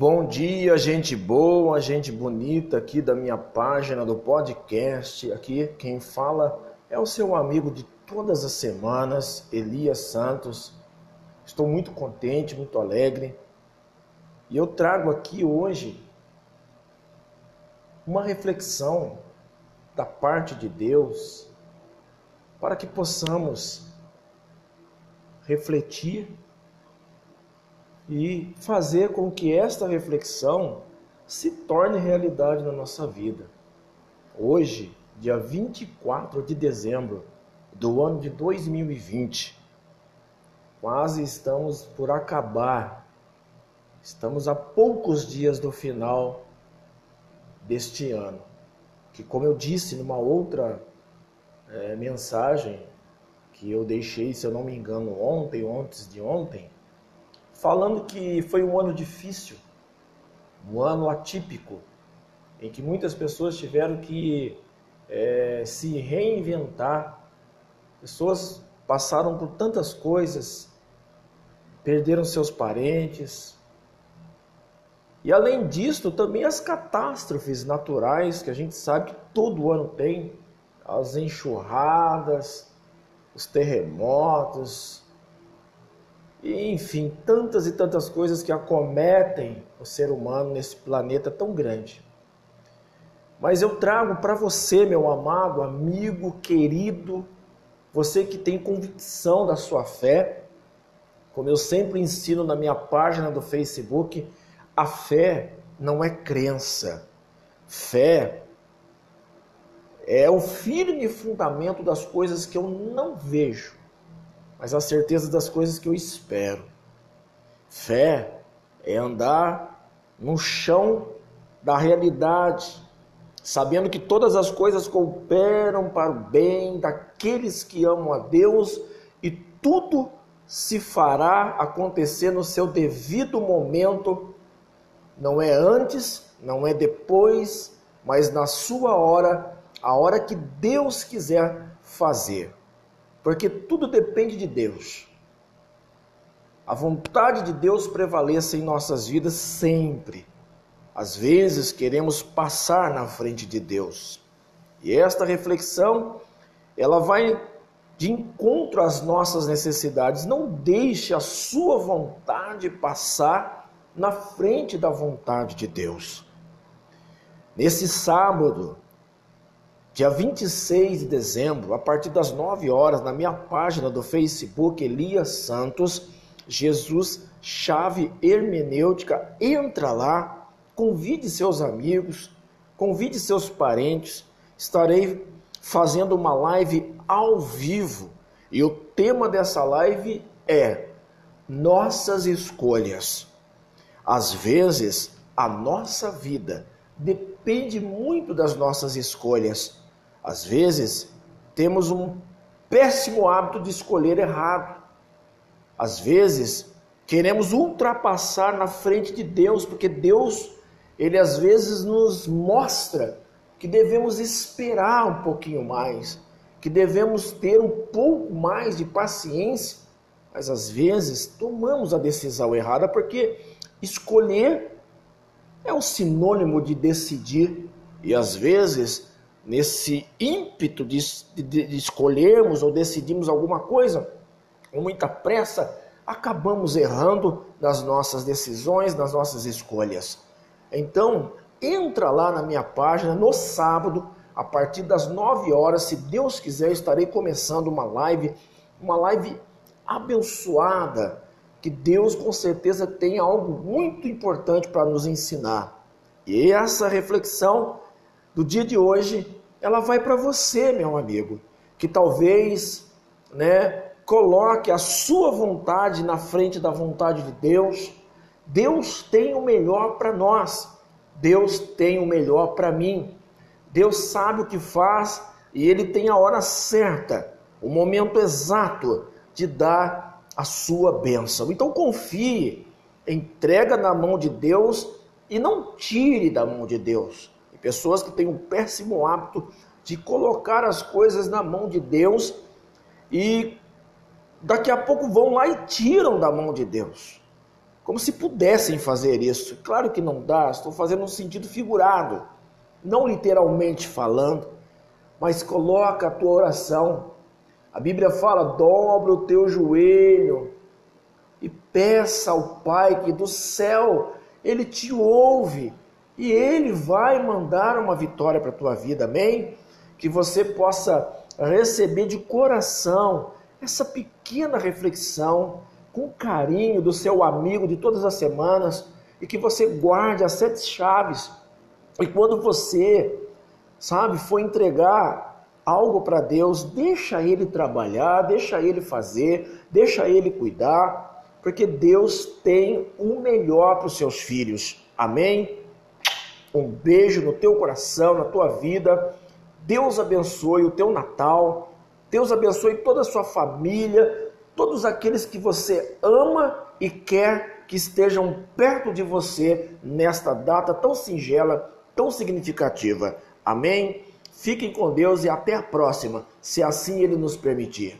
Bom dia, gente boa, gente bonita aqui da minha página do podcast. Aqui quem fala é o seu amigo de todas as semanas, Elias Santos. Estou muito contente, muito alegre. E eu trago aqui hoje uma reflexão da parte de Deus para que possamos refletir e fazer com que esta reflexão se torne realidade na nossa vida. Hoje, dia 24 de dezembro do ano de 2020, quase estamos por acabar, estamos a poucos dias do final deste ano, que, como eu disse numa outra é, mensagem que eu deixei, se eu não me engano, ontem ou antes de ontem falando que foi um ano difícil, um ano atípico, em que muitas pessoas tiveram que é, se reinventar, pessoas passaram por tantas coisas, perderam seus parentes. E além disso, também as catástrofes naturais que a gente sabe que todo ano tem, as enxurradas, os terremotos, e, enfim, tantas e tantas coisas que acometem o ser humano nesse planeta tão grande. Mas eu trago para você, meu amado, amigo, querido, você que tem convicção da sua fé, como eu sempre ensino na minha página do Facebook, a fé não é crença. Fé é o firme fundamento das coisas que eu não vejo mas a certeza das coisas que eu espero. Fé é andar no chão da realidade, sabendo que todas as coisas cooperam para o bem daqueles que amam a Deus e tudo se fará acontecer no seu devido momento, não é antes, não é depois, mas na sua hora, a hora que Deus quiser fazer porque tudo depende de Deus. A vontade de Deus prevaleça em nossas vidas sempre. Às vezes queremos passar na frente de Deus. E esta reflexão, ela vai de encontro às nossas necessidades. Não deixe a sua vontade passar na frente da vontade de Deus. Nesse sábado, Dia 26 de dezembro, a partir das 9 horas, na minha página do Facebook Elias Santos, Jesus Chave Hermenêutica, entra lá, convide seus amigos, convide seus parentes. Estarei fazendo uma live ao vivo e o tema dessa live é nossas escolhas. Às vezes, a nossa vida depende muito das nossas escolhas. Às vezes, temos um péssimo hábito de escolher errado. Às vezes, queremos ultrapassar na frente de Deus, porque Deus, ele às vezes nos mostra que devemos esperar um pouquinho mais, que devemos ter um pouco mais de paciência, mas às vezes tomamos a decisão errada porque escolher é um sinônimo de decidir e às vezes nesse ímpeto de, de, de escolhermos ou decidirmos alguma coisa, com muita pressa, acabamos errando nas nossas decisões, nas nossas escolhas. Então, entra lá na minha página no sábado, a partir das 9 horas, se Deus quiser, estarei começando uma live, uma live abençoada, que Deus com certeza tem algo muito importante para nos ensinar. E essa reflexão do dia de hoje, ela vai para você, meu amigo, que talvez, né, coloque a sua vontade na frente da vontade de Deus. Deus tem o melhor para nós. Deus tem o melhor para mim. Deus sabe o que faz e ele tem a hora certa, o momento exato de dar a sua bênção. Então confie, entrega na mão de Deus e não tire da mão de Deus. Pessoas que têm um péssimo hábito de colocar as coisas na mão de Deus e daqui a pouco vão lá e tiram da mão de Deus. como se pudessem fazer isso. Claro que não dá, estou fazendo um sentido figurado, não literalmente falando, mas coloca a tua oração. A Bíblia fala: dobra o teu joelho e peça ao Pai que do céu ele te ouve e ele vai mandar uma vitória para a tua vida, amém? Que você possa receber de coração essa pequena reflexão com carinho do seu amigo de todas as semanas e que você guarde as sete chaves. E quando você, sabe, for entregar algo para Deus, deixa ele trabalhar, deixa ele fazer, deixa ele cuidar, porque Deus tem o melhor para os seus filhos. Amém? Um beijo no teu coração, na tua vida. Deus abençoe o teu Natal. Deus abençoe toda a sua família, todos aqueles que você ama e quer que estejam perto de você nesta data tão singela, tão significativa. Amém? Fiquem com Deus e até a próxima, se assim Ele nos permitir.